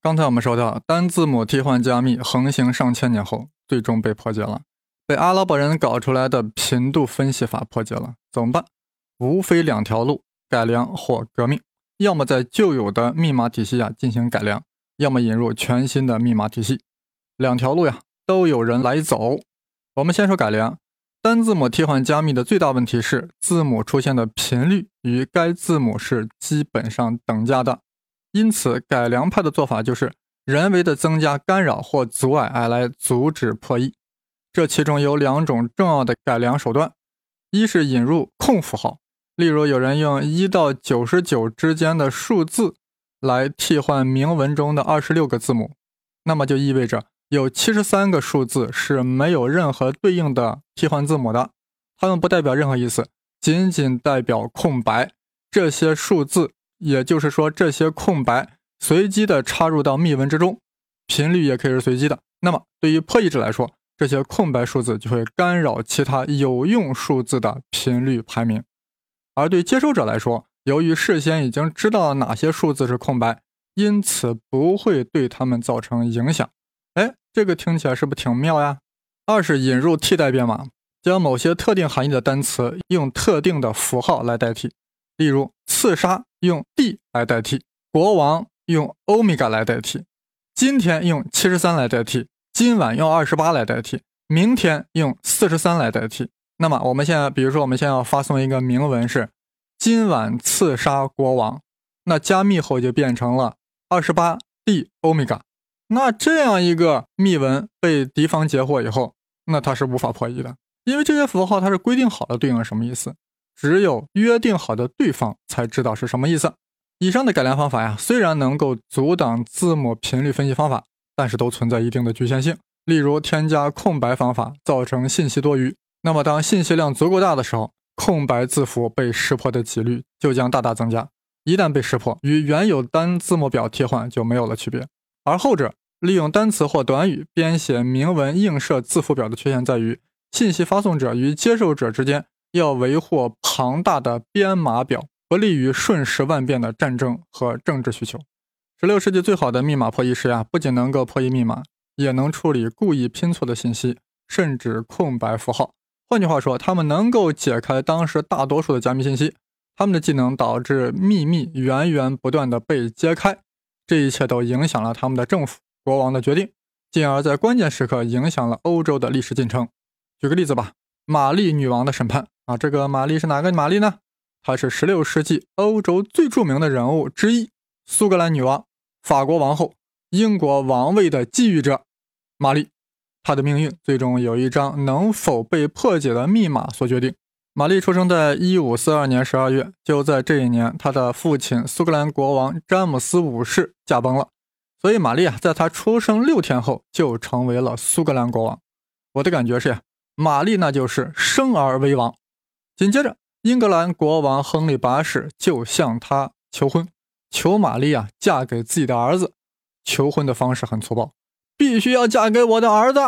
刚才我们说到，单字母替换加密横行上千年后，最终被破解了，被阿拉伯人搞出来的频度分析法破解了。怎么办？无非两条路：改良或革命。要么在旧有的密码体系下进行改良，要么引入全新的密码体系。两条路呀，都有人来走。我们先说改良。单字母替换加密的最大问题是，字母出现的频率与该字母是基本上等价的。因此，改良派的做法就是人为的增加干扰或阻碍，来来阻止破译。这其中有两种重要的改良手段：一是引入空符号，例如有人用一到九十九之间的数字来替换铭文中的二十六个字母，那么就意味着有七十三个数字是没有任何对应的替换字母的，它们不代表任何意思，仅仅代表空白。这些数字。也就是说，这些空白随机的插入到密文之中，频率也可以是随机的。那么，对于破译者来说，这些空白数字就会干扰其他有用数字的频率排名；而对接收者来说，由于事先已经知道哪些数字是空白，因此不会对他们造成影响。哎，这个听起来是不是挺妙呀？二是引入替代编码，将某些特定含义的单词用特定的符号来代替，例如刺杀。用 D 来代替国王，用欧米伽来代替，今天用七十三来代替，今晚用二十八来代替，明天用四十三来代替。那么我们现在，比如说我们现在要发送一个明文是今晚刺杀国王，那加密后就变成了二十八 D 欧米伽。那这样一个密文被敌方截获以后，那它是无法破译的，因为这些符号它是规定好了对应了什么意思。只有约定好的对方才知道是什么意思。以上的改良方法呀，虽然能够阻挡字母频率分析方法，但是都存在一定的局限性。例如，添加空白方法造成信息多余。那么，当信息量足够大的时候，空白字符被识破的几率就将大大增加。一旦被识破，与原有单字母表替换就没有了区别。而后者利用单词或短语编写明文映射字符表的缺陷在于，信息发送者与接受者之间。要维护庞大的编码表，不利于瞬时万变的战争和政治需求。十六世纪最好的密码破译师呀，不仅能够破译密码，也能处理故意拼错的信息，甚至空白符号。换句话说，他们能够解开当时大多数的加密信息。他们的技能导致秘密源源不断的被揭开，这一切都影响了他们的政府、国王的决定，进而，在关键时刻影响了欧洲的历史进程。举个例子吧，玛丽女王的审判。啊，这个玛丽是哪个玛丽呢？她是16世纪欧洲最著名的人物之一，苏格兰女王、法国王后、英国王位的觊觎者玛丽。她的命运最终有一张能否被破解的密码所决定。玛丽出生在1542年12月，就在这一年，她的父亲苏格兰国王詹姆斯五世驾崩了，所以玛丽啊，在她出生六天后就成为了苏格兰国王。我的感觉是呀，玛丽那就是生而为王。紧接着，英格兰国王亨利八世就向他求婚，求玛丽啊嫁给自己的儿子。求婚的方式很粗暴，必须要嫁给我的儿子。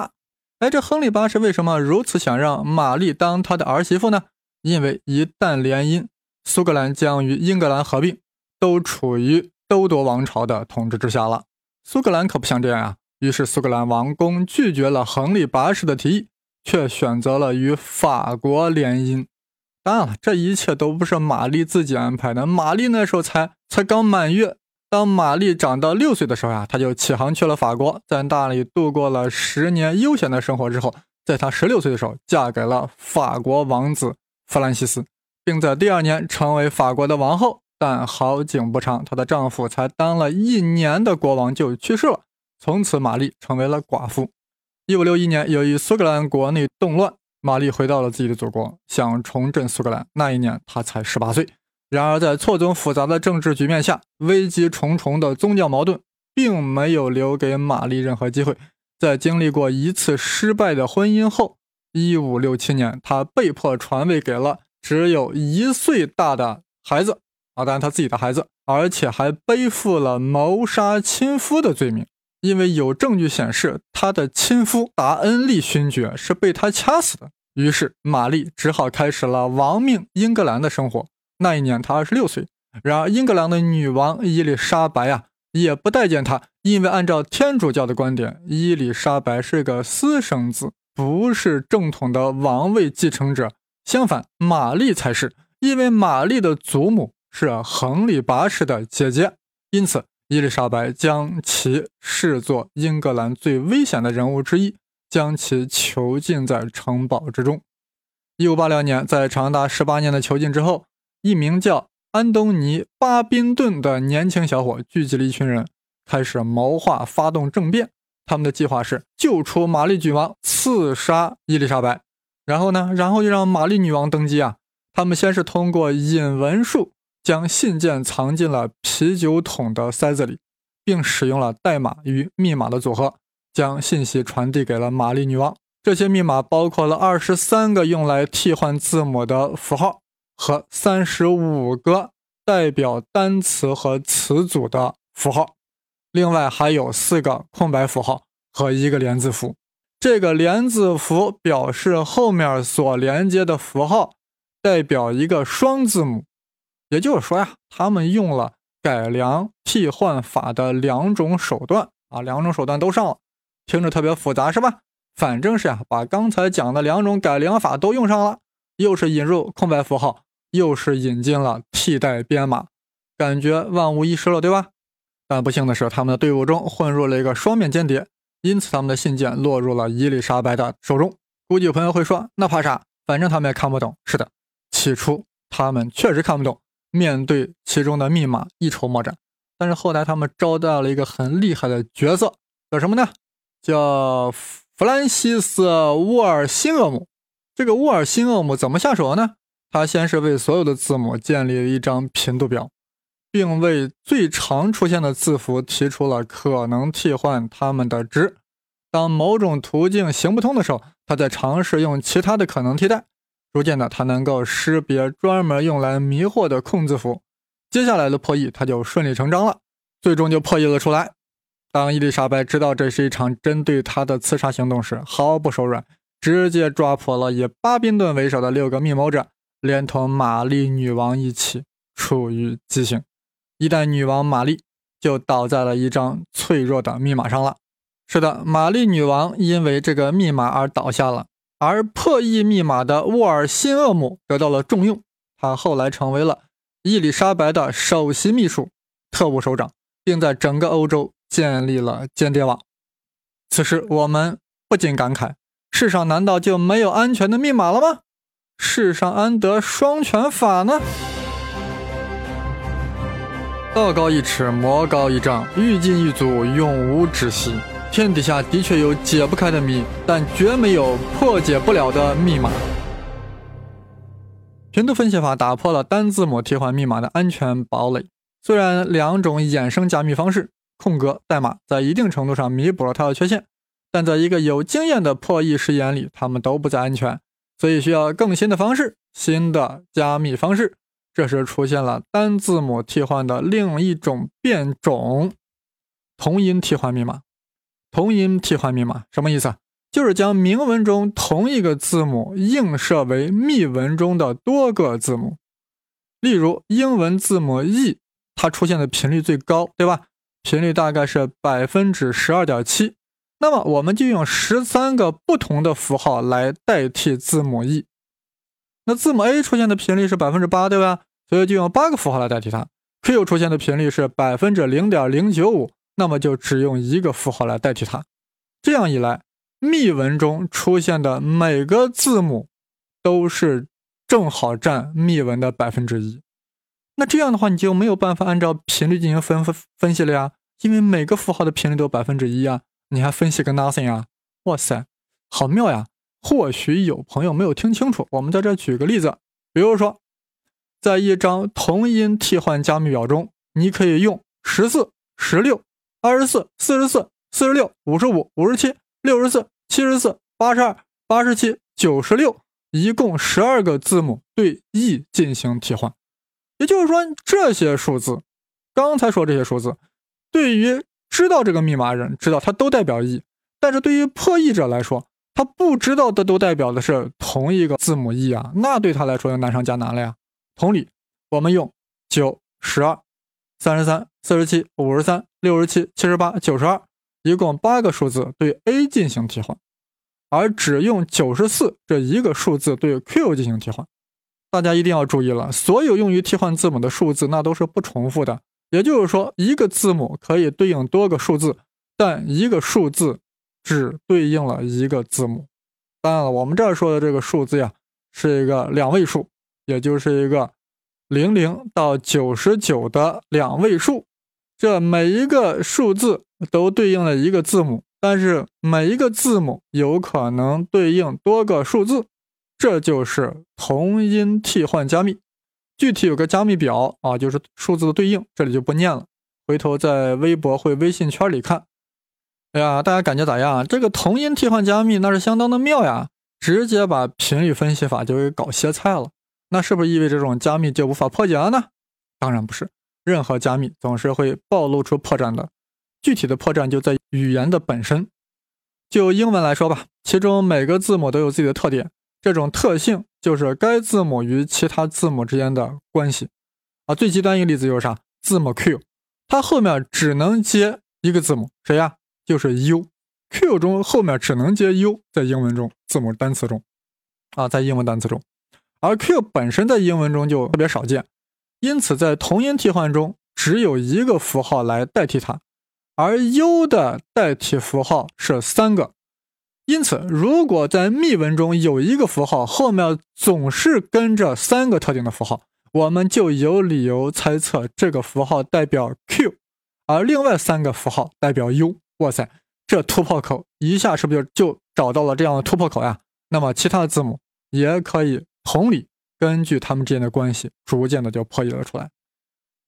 哎，这亨利八世为什么如此想让玛丽当他的儿媳妇呢？因为一旦联姻，苏格兰将与英格兰合并，都处于都铎王朝的统治之下了。苏格兰可不想这样啊，于是苏格兰王宫拒绝了亨利八世的提议，却选择了与法国联姻。当然了，这一切都不是玛丽自己安排的。玛丽那时候才才刚满月，当玛丽长到六岁的时候呀，她就起航去了法国，在那里度过了十年悠闲的生活。之后，在她十六岁的时候，嫁给了法国王子弗兰西斯，并在第二年成为法国的王后。但好景不长，她的丈夫才当了一年的国王就去世了，从此玛丽成为了寡妇。一五六一年，由于苏格兰国内动乱。玛丽回到了自己的祖国，想重振苏格兰。那一年，她才十八岁。然而，在错综复杂的政治局面下，危机重重的宗教矛盾，并没有留给玛丽任何机会。在经历过一次失败的婚姻后，一五六七年，她被迫传位给了只有一岁大的孩子啊，当然他自己的孩子，而且还背负了谋杀亲夫的罪名。因为有证据显示，他的亲夫达恩利勋爵是被他掐死的，于是玛丽只好开始了亡命英格兰的生活。那一年，她二十六岁。然而，英格兰的女王伊丽莎白啊，也不待见他，因为按照天主教的观点，伊丽莎白是个私生子，不是正统的王位继承者。相反，玛丽才是，因为玛丽的祖母是亨利八世的姐姐，因此伊丽莎白将其视作英格兰最危险的人物之一，将其囚禁在城堡之中。一五八六年，在长达十八年的囚禁之后，一名叫安东尼·巴宾顿的年轻小伙聚集了一群人，开始谋划发动政变。他们的计划是救出玛丽女王，刺杀伊丽莎白。然后呢？然后就让玛丽女王登基啊！他们先是通过引文术将信件藏进了啤酒桶的塞子里，并使用了代码与密码的组合，将信息传递给了玛丽女王。这些密码包括了二十三个用来替换字母的符号和三十五个代表单词和词组的符号，另外还有四个空白符号和一个连字符。这个连字符表示后面所连接的符号代表一个双字母，也就是说呀，他们用了改良替换法的两种手段啊，两种手段都上了，听着特别复杂是吧？反正是呀，把刚才讲的两种改良法都用上了，又是引入空白符号，又是引进了替代编码，感觉万无一失了，对吧？但不幸的是，他们的队伍中混入了一个双面间谍。因此，他们的信件落入了伊丽莎白的手中。估计有朋友会说：“那怕啥？反正他们也看不懂。”是的，起初他们确实看不懂，面对其中的密码一筹莫展。但是后来他们招到了一个很厉害的角色，叫什么呢？叫弗兰西斯·沃尔辛厄姆。这个沃尔辛厄姆怎么下手呢？他先是为所有的字母建立了一张频度表。并为最常出现的字符提出了可能替换它们的值。当某种途径行不通的时候，他在尝试用其他的可能替代。逐渐的，他能够识别专门用来迷惑的空字符。接下来的破译，他就顺理成章了，最终就破译了出来。当伊丽莎白知道这是一场针对她的刺杀行动时，毫不手软，直接抓捕了以巴宾顿为首的六个密谋者，连同玛丽女王一起处于极刑。一代女王玛丽就倒在了一张脆弱的密码上了。是的，玛丽女王因为这个密码而倒下了，而破译密码的沃尔辛厄姆得到了重用。他后来成为了伊丽莎白的首席秘书、特务首长，并在整个欧洲建立了间谍网。此时，我们不禁感慨：世上难道就没有安全的密码了吗？世上安得双全法呢？道高一尺，魔高一丈，欲进一阻，永无止息。天底下的确有解不开的谜，但绝没有破解不了的密码。频度分析法打破了单字母替换密码的安全堡垒。虽然两种衍生加密方式——空格代码，在一定程度上弥补了它的缺陷，但在一个有经验的破译师眼里，它们都不再安全，所以需要更新的方式，新的加密方式。这时出现了单字母替换的另一种变种——同音替换密码。同音替换密码什么意思？就是将明文中同一个字母映射为密文中的多个字母。例如，英文字母 e，它出现的频率最高，对吧？频率大概是百分之十二点七。那么，我们就用十三个不同的符号来代替字母 e。那字母 A 出现的频率是百分之八，对吧？所以就用八个符号来代替它。Q 出现的频率是百分之零点零九五，那么就只用一个符号来代替它。这样一来，密文中出现的每个字母都是正好占密文的百分之一。那这样的话，你就没有办法按照频率进行分分分析了呀，因为每个符号的频率都百分之一啊，你还分析个 nothing 啊？哇塞，好妙呀！或许有朋友没有听清楚，我们在这举个例子，比如说，在一张同音替换加密表中，你可以用十四、十六、二十四、四十四、四十六、五十五、五十七、六十四、七十四、八十二、八十七、九十六，一共十二个字母对 e 进行替换。也就是说，这些数字，刚才说这些数字，对于知道这个密码人知道它都代表 e，但是对于破译者来说，他不知道的都代表的是同一个字母 e 啊，那对他来说就难上加难了呀。同理，我们用九、十二三十三、四十七、五十三、六十七、七十八、九十二，一共八个数字对 A 进行替换，而只用九十四这一个数字对 Q 进行替换。大家一定要注意了，所有用于替换字母的数字那都是不重复的，也就是说，一个字母可以对应多个数字，但一个数字只对应了一个字母。当然了，我们这儿说的这个数字呀，是一个两位数，也就是一个。零零到九十九的两位数，这每一个数字都对应了一个字母，但是每一个字母有可能对应多个数字，这就是同音替换加密。具体有个加密表啊，就是数字的对应，这里就不念了，回头在微博或微信圈里看。哎呀，大家感觉咋样？这个同音替换加密那是相当的妙呀，直接把频率分析法就给搞歇菜了。那是不是意味着这种加密就无法破解了呢？当然不是，任何加密总是会暴露出破绽的。具体的破绽就在语言的本身。就英文来说吧，其中每个字母都有自己的特点，这种特性就是该字母与其他字母之间的关系。啊，最极端一个例子就是啥？字母 Q，它后面只能接一个字母，谁呀？就是 U。Q 中后面只能接 U，在英文中字母单词中，啊，在英文单词中。而 Q 本身在英文中就特别少见，因此在同音替换中只有一个符号来代替它，而 U 的代替符号是三个。因此，如果在密文中有一个符号后面总是跟着三个特定的符号，我们就有理由猜测这个符号代表 Q，而另外三个符号代表 U。哇塞，这突破口一下是不是就就找到了这样的突破口呀？那么其他的字母也可以。同理，根据他们之间的关系，逐渐的就破译了出来。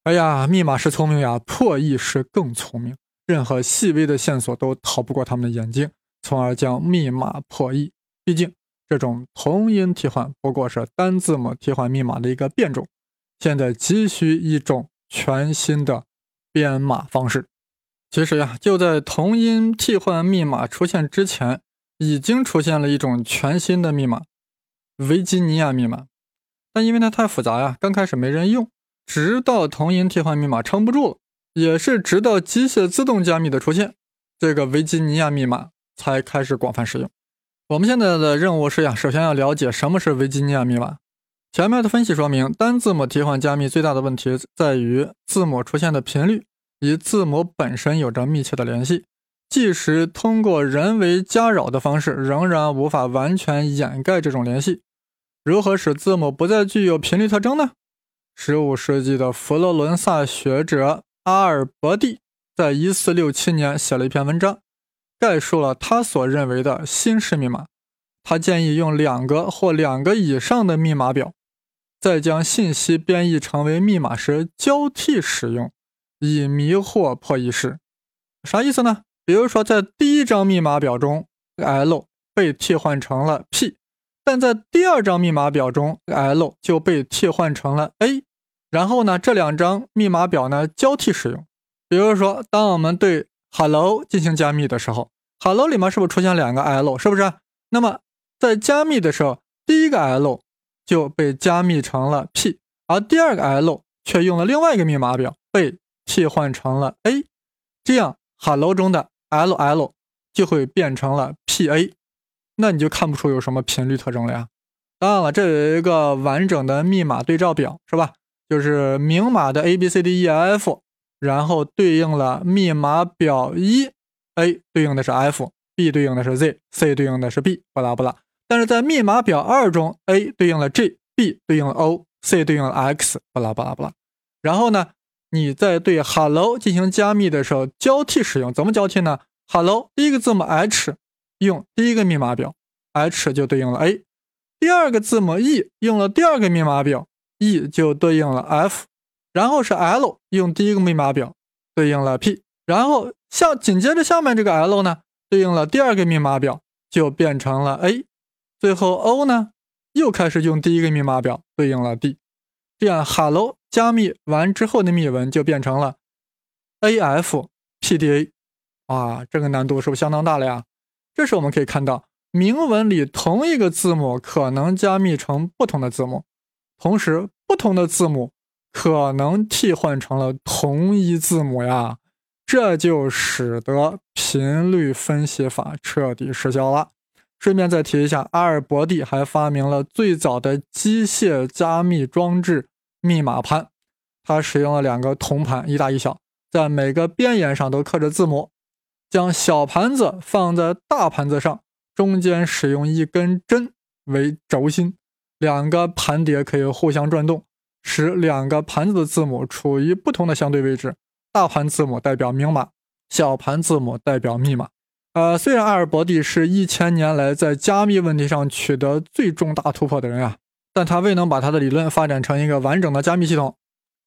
哎呀，密码是聪明呀，破译是更聪明。任何细微的线索都逃不过他们的眼睛，从而将密码破译。毕竟，这种同音替换不过是单字母替换密码的一个变种。现在急需一种全新的编码方式。其实呀，就在同音替换密码出现之前，已经出现了一种全新的密码。维吉尼亚密码，但因为它太复杂呀，刚开始没人用，直到同音替换密码撑不住了，也是直到机械自动加密的出现，这个维吉尼亚密码才开始广泛使用。我们现在的任务是呀，首先要了解什么是维吉尼亚密码。前面的分析说明，单字母替换加密最大的问题在于字母出现的频率与字母本身有着密切的联系。即使通过人为加扰的方式，仍然无法完全掩盖这种联系。如何使字母不再具有频率特征呢？15世纪的佛罗伦萨学者阿尔伯蒂在1467年写了一篇文章，概述了他所认为的新式密码。他建议用两个或两个以上的密码表，在将信息编译成为密码时交替使用，以迷惑破译师。啥意思呢？比如说，在第一张密码表中，L 被替换成了 P，但在第二张密码表中，L 就被替换成了 A。然后呢，这两张密码表呢交替使用。比如说，当我们对 Hello 进行加密的时候，Hello 里面是不是出现两个 L？是不是？那么在加密的时候，第一个 L 就被加密成了 P，而第二个 L 却用了另外一个密码表被替换成了 A。这样，Hello 中的 L L 就会变成了 P A，那你就看不出有什么频率特征了呀。当然了，这有一个完整的密码对照表，是吧？就是明码的 A B C D E F，然后对应了密码表一，A 对应的是 F，B 对应的是 Z，C 对应的是 B，巴拉巴拉。但是在密码表二中，A 对应了 G，B 对应了 O，C 对应了 X，巴拉巴拉巴拉。然后呢？你在对 Hello 进行加密的时候，交替使用。怎么交替呢？Hello 第一个字母 H 用第一个密码表，H 就对应了 A；第二个字母 E 用了第二个密码表，E 就对应了 F；然后是 L 用第一个密码表对应了 P；然后下紧接着下面这个 L 呢，对应了第二个密码表就变成了 A；最后 O 呢又开始用第一个密码表对应了 D。这样，Hello 加密完之后的密文就变成了 A F P D A，啊，这个难度是不是相当大了呀？这时我们可以看到，明文里同一个字母可能加密成不同的字母，同时不同的字母可能替换成了同一字母呀，这就使得频率分析法彻底失效了。顺便再提一下，阿尔伯蒂还发明了最早的机械加密装置——密码盘。他使用了两个铜盘，一大一小，在每个边沿上都刻着字母。将小盘子放在大盘子上，中间使用一根针为轴心，两个盘碟可以互相转动，使两个盘子的字母处于不同的相对位置。大盘字母代表明码，小盘字母代表密码。呃，虽然阿尔伯蒂是一千年来在加密问题上取得最重大突破的人啊，但他未能把他的理论发展成一个完整的加密系统，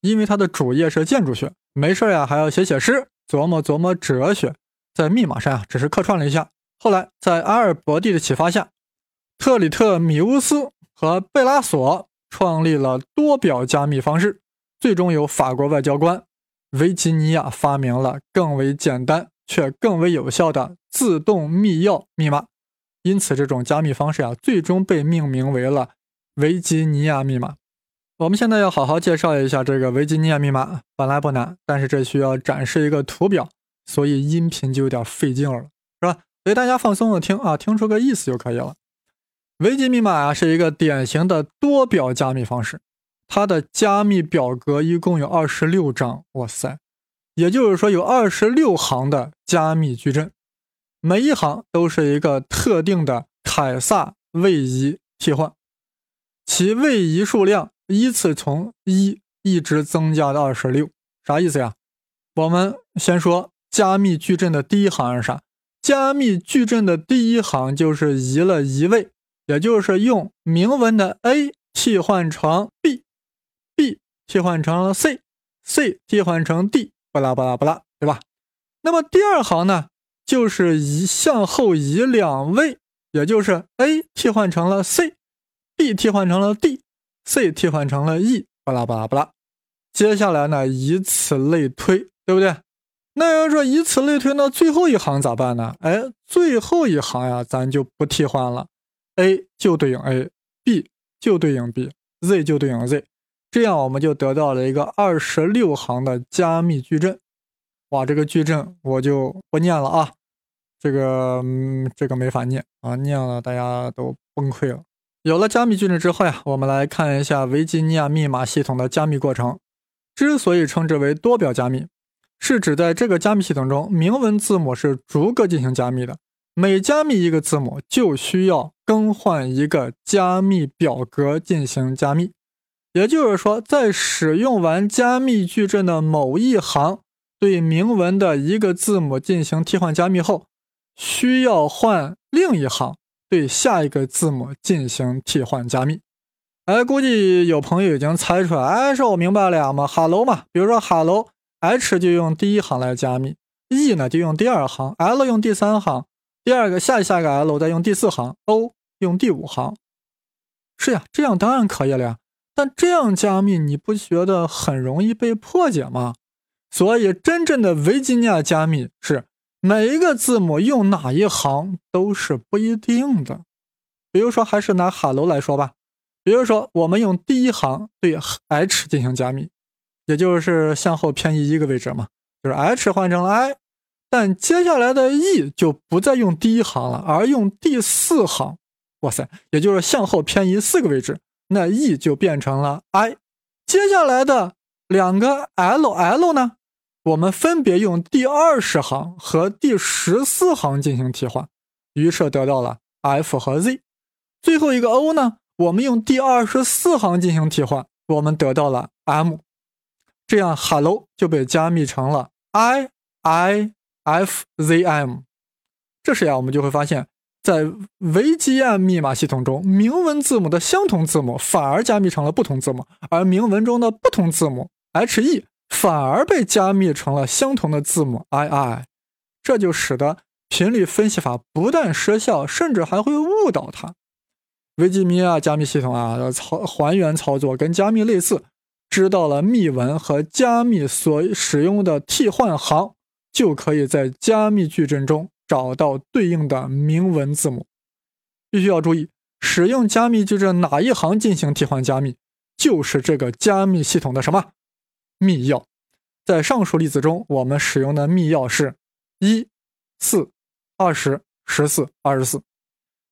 因为他的主业是建筑学，没事呀还要写写诗，琢磨琢磨哲学。在密码上啊，只是客串了一下。后来，在阿尔伯蒂的启发下，特里特米乌斯和贝拉索创立了多表加密方式。最终，由法国外交官维吉尼亚发明了更为简单却更为有效的自动密钥密码。因此，这种加密方式啊，最终被命名为了维吉尼亚密码。我们现在要好好介绍一下这个维吉尼亚密码。本来不难，但是这需要展示一个图表。所以音频就有点费劲了，是吧？所以大家放松的听啊，听出个意思就可以了。维吉密码啊是一个典型的多表加密方式，它的加密表格一共有二十六张，哇塞，也就是说有二十六行的加密矩阵，每一行都是一个特定的凯撒位移替换，其位移数量依次从一一直增加到二十六，啥意思呀？我们先说。加密矩阵的第一行是啥？加密矩阵的第一行就是移了一位，也就是用明文的 A 替换成 B，B 替换成了 C，C 替换成 D，巴拉巴拉巴拉，对吧？那么第二行呢，就是移向后移两位，也就是 A 替换成了 C b 替换成了 D，C 替换成了 E，巴拉巴拉巴拉。接下来呢，以此类推，对不对？那要说以此类推，那最后一行咋办呢？哎，最后一行呀，咱就不替换了，A 就对应 A，B 就对应 B，Z 就对应 Z，这样我们就得到了一个二十六行的加密矩阵。哇，这个矩阵我就不念了啊，这个嗯，这个没法念啊，念了大家都崩溃了。有了加密矩阵之后呀，我们来看一下维吉尼亚密码系统的加密过程。之所以称之为多表加密。是指在这个加密系统中，明文字母是逐个进行加密的。每加密一个字母，就需要更换一个加密表格进行加密。也就是说，在使用完加密矩阵的某一行对明文的一个字母进行替换加密后，需要换另一行对下一个字母进行替换加密。哎，估计有朋友已经猜出来，哎，说我明白了呀嘛，hello 嘛，比如说 hello。H 就用第一行来加密，E 呢就用第二行，L 用第三行，第二个下下个 L 再用第四行，O 用第五行。是呀，这样当然可以了呀。但这样加密你不觉得很容易被破解吗？所以真正的维吉尼亚加密是每一个字母用哪一行都是不一定的。比如说，还是拿 Hello 来说吧。比如说，我们用第一行对 H 进行加密。也就是向后偏移一个位置嘛，就是 H 换成了 I，但接下来的 E 就不再用第一行了，而用第四行。哇塞，也就是向后偏移四个位置，那 E 就变成了 I。接下来的两个 L L 呢，我们分别用第二十行和第十四行进行替换，于是得到了 F 和 Z。最后一个 O 呢，我们用第二十四行进行替换，我们得到了 M。这样，hello 就被加密成了 i i f z m。这时呀，我们就会发现，在维基亚密码系统中，明文字母的相同字母反而加密成了不同字母，而明文中的不同字母 h e 反而被加密成了相同的字母 i i。这就使得频率分析法不但失效，甚至还会误导它。维基米亚加密系统啊，操还原操作跟加密类似。知道了密文和加密所使用的替换行，就可以在加密矩阵中找到对应的明文字母。必须要注意，使用加密矩阵哪一行进行替换加密，就是这个加密系统的什么密钥。在上述例子中，我们使用的密钥是一、四、二十、十四、二十四。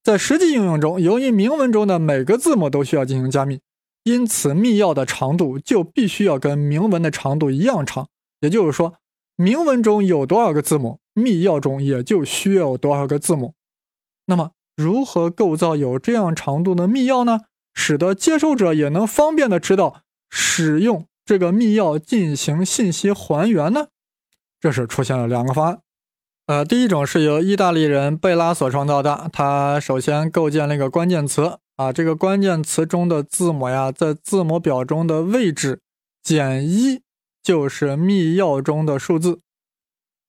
在实际应用中，由于明文中的每个字母都需要进行加密，因此密钥的长度就必须要跟明文的长度一样长。也就是说，明文中有多少个字母，密钥中也就需要有多少个字母。那么，如何构造有这样长度的密钥呢？使得接收者也能方便的知道使用。这个密钥进行信息还原呢？这是出现了两个方案。呃，第一种是由意大利人贝拉所创造的。他首先构建了一个关键词啊，这个关键词中的字母呀，在字母表中的位置减一就是密钥中的数字。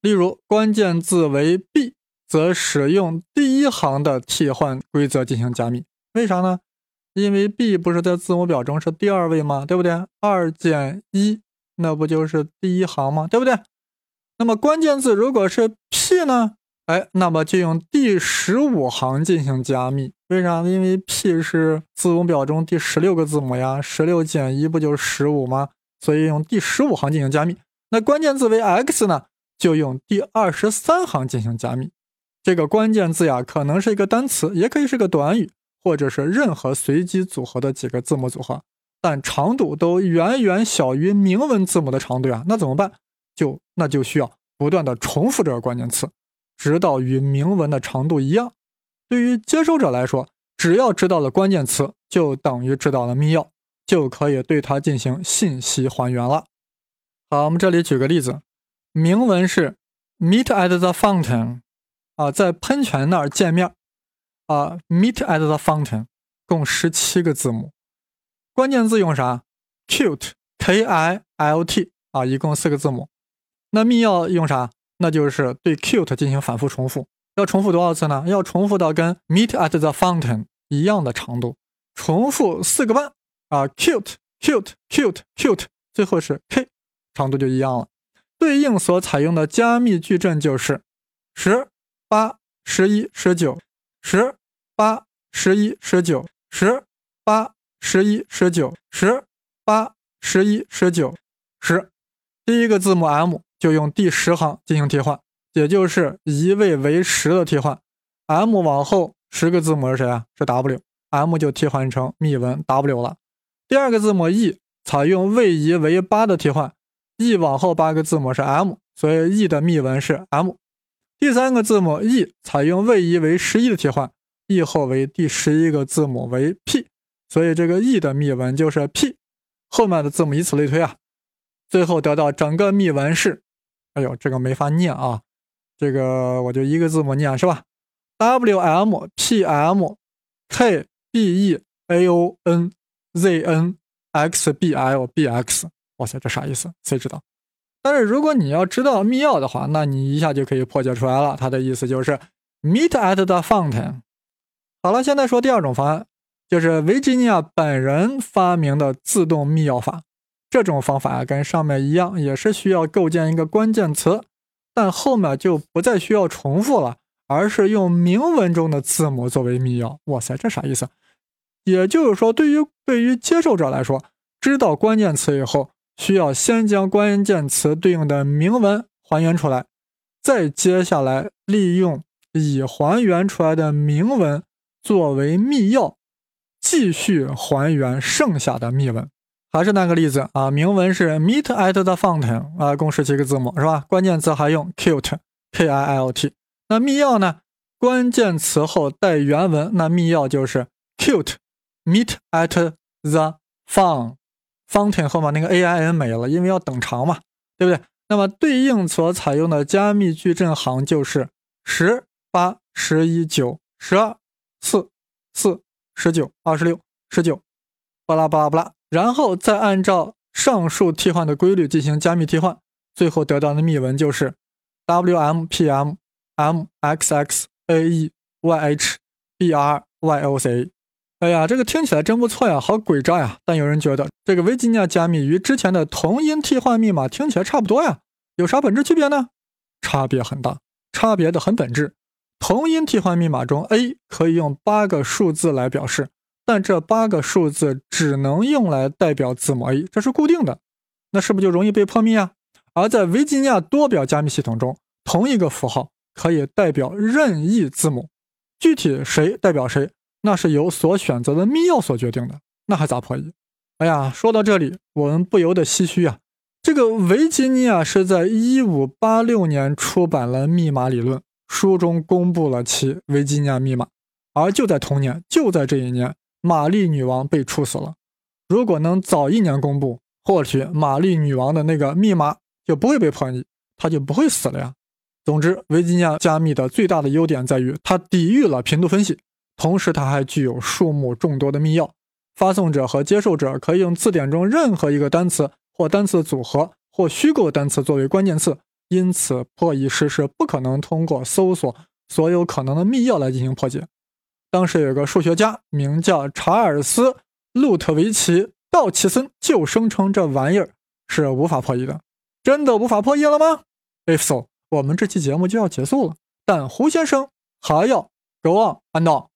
例如，关键字为 B，则使用第一行的替换规则进行加密。为啥呢？因为 B 不是在字母表中是第二位吗？对不对？二减一，那不就是第一行吗？对不对？那么关键字如果是 P 呢？哎，那么就用第十五行进行加密。为啥？因为 P 是字母表中第十六个字母呀，十六减一不就是十五吗？所以用第十五行进行加密。那关键字为 X 呢？就用第二十三行进行加密。这个关键字呀，可能是一个单词，也可以是个短语。或者是任何随机组合的几个字母组合，但长度都远远小于明文字母的长度呀，那怎么办？就那就需要不断的重复这个关键词，直到与明文的长度一样。对于接收者来说，只要知道了关键词，就等于知道了密钥，就可以对它进行信息还原了。好，我们这里举个例子，明文是 Meet at the fountain，啊，在喷泉那儿见面。啊，meet at the fountain，共十七个字母，关键字用啥？cute，k i l t，啊，一共四个字母。那密钥用啥？那就是对 cute 进行反复重复，要重复多少次呢？要重复到跟 meet at the fountain 一样的长度，重复四个半。啊，cute，cute，cute，cute，最后是 k，长度就一样了。对应所采用的加密矩阵就是十八、十一、十九。十八、十一、十九、十八、十一、十九、十八、十一、十九、十。第一个字母 M 就用第十行进行替换，也就是一位为十的替换。M 往后十个字母是谁啊？是 W，M 就替换成密文 W 了。第二个字母 E 采用位移为八的替换，E 往后八个字母是 M，所以 E 的密文是 M。第三个字母 E 采用位移为十一的替换，E 后为第十一个字母为 P，所以这个 E 的密文就是 P，后面的字母以此类推啊，最后得到整个密文是，哎呦，这个没法念啊，这个我就一个字母念是吧？W M P M K B E A O N Z N X B L B X，哇塞，这啥意思？谁知道？但是如果你要知道密钥的话，那你一下就可以破解出来了。它的意思就是 meet at the fountain。好了，现在说第二种方案，就是维吉尼亚本人发明的自动密钥法。这种方法啊，跟上面一样，也是需要构建一个关键词，但后面就不再需要重复了，而是用明文中的字母作为密钥。哇塞，这啥意思？也就是说，对于对于接受者来说，知道关键词以后。需要先将关键词对应的明文还原出来，再接下来利用已还原出来的明文作为密钥，继续还原剩下的密文。还是那个例子啊，明文是 meet at the fountain 啊，共十七个字母是吧？关键词还用 cute k i l t。那密钥呢？关键词后带原文，那密钥就是 cute meet at the fountain。Fountain 后面那个 A I N 没了，因为要等长嘛，对不对？那么对应所采用的加密矩阵行就是十八、十一、九、十二、四、四、十九、二十六、十九，巴拉巴拉巴拉，然后再按照上述替换的规律进行加密替换，最后得到的密文就是 W M P M M X X A E Y H B R Y O C 哎呀，这个听起来真不错呀，好诡诈呀！但有人觉得这个维吉尼亚加密与之前的同音替换密码听起来差不多呀，有啥本质区别呢？差别很大，差别的很本质。同音替换密码中，A 可以用八个数字来表示，但这八个数字只能用来代表字母 A，这是固定的。那是不是就容易被破密啊？而在维吉尼亚多表加密系统中，同一个符号可以代表任意字母，具体谁代表谁，那是由所选择的密钥所决定的，那还咋破译？哎呀，说到这里，我们不由得唏嘘啊。这个维吉尼亚是在一五八六年出版了《密码理论》，书中公布了其维吉尼亚密码。而就在同年，就在这一年，玛丽女王被处死了。如果能早一年公布，或许玛丽女王的那个密码就不会被破译，她就不会死了呀。总之，维吉尼亚加密的最大的优点在于它抵御了频度分析，同时它还具有数目众多的密钥。发送者和接受者可以用字典中任何一个单词。或单词组合或虚构单词作为关键词，因此破译师是不可能通过搜索所有可能的密钥来进行破解。当时有个数学家名叫查尔斯·路特维奇·道奇森，就声称这玩意儿是无法破译的。真的无法破译了吗？If so，我们这期节目就要结束了。但胡先生还要 go on and on。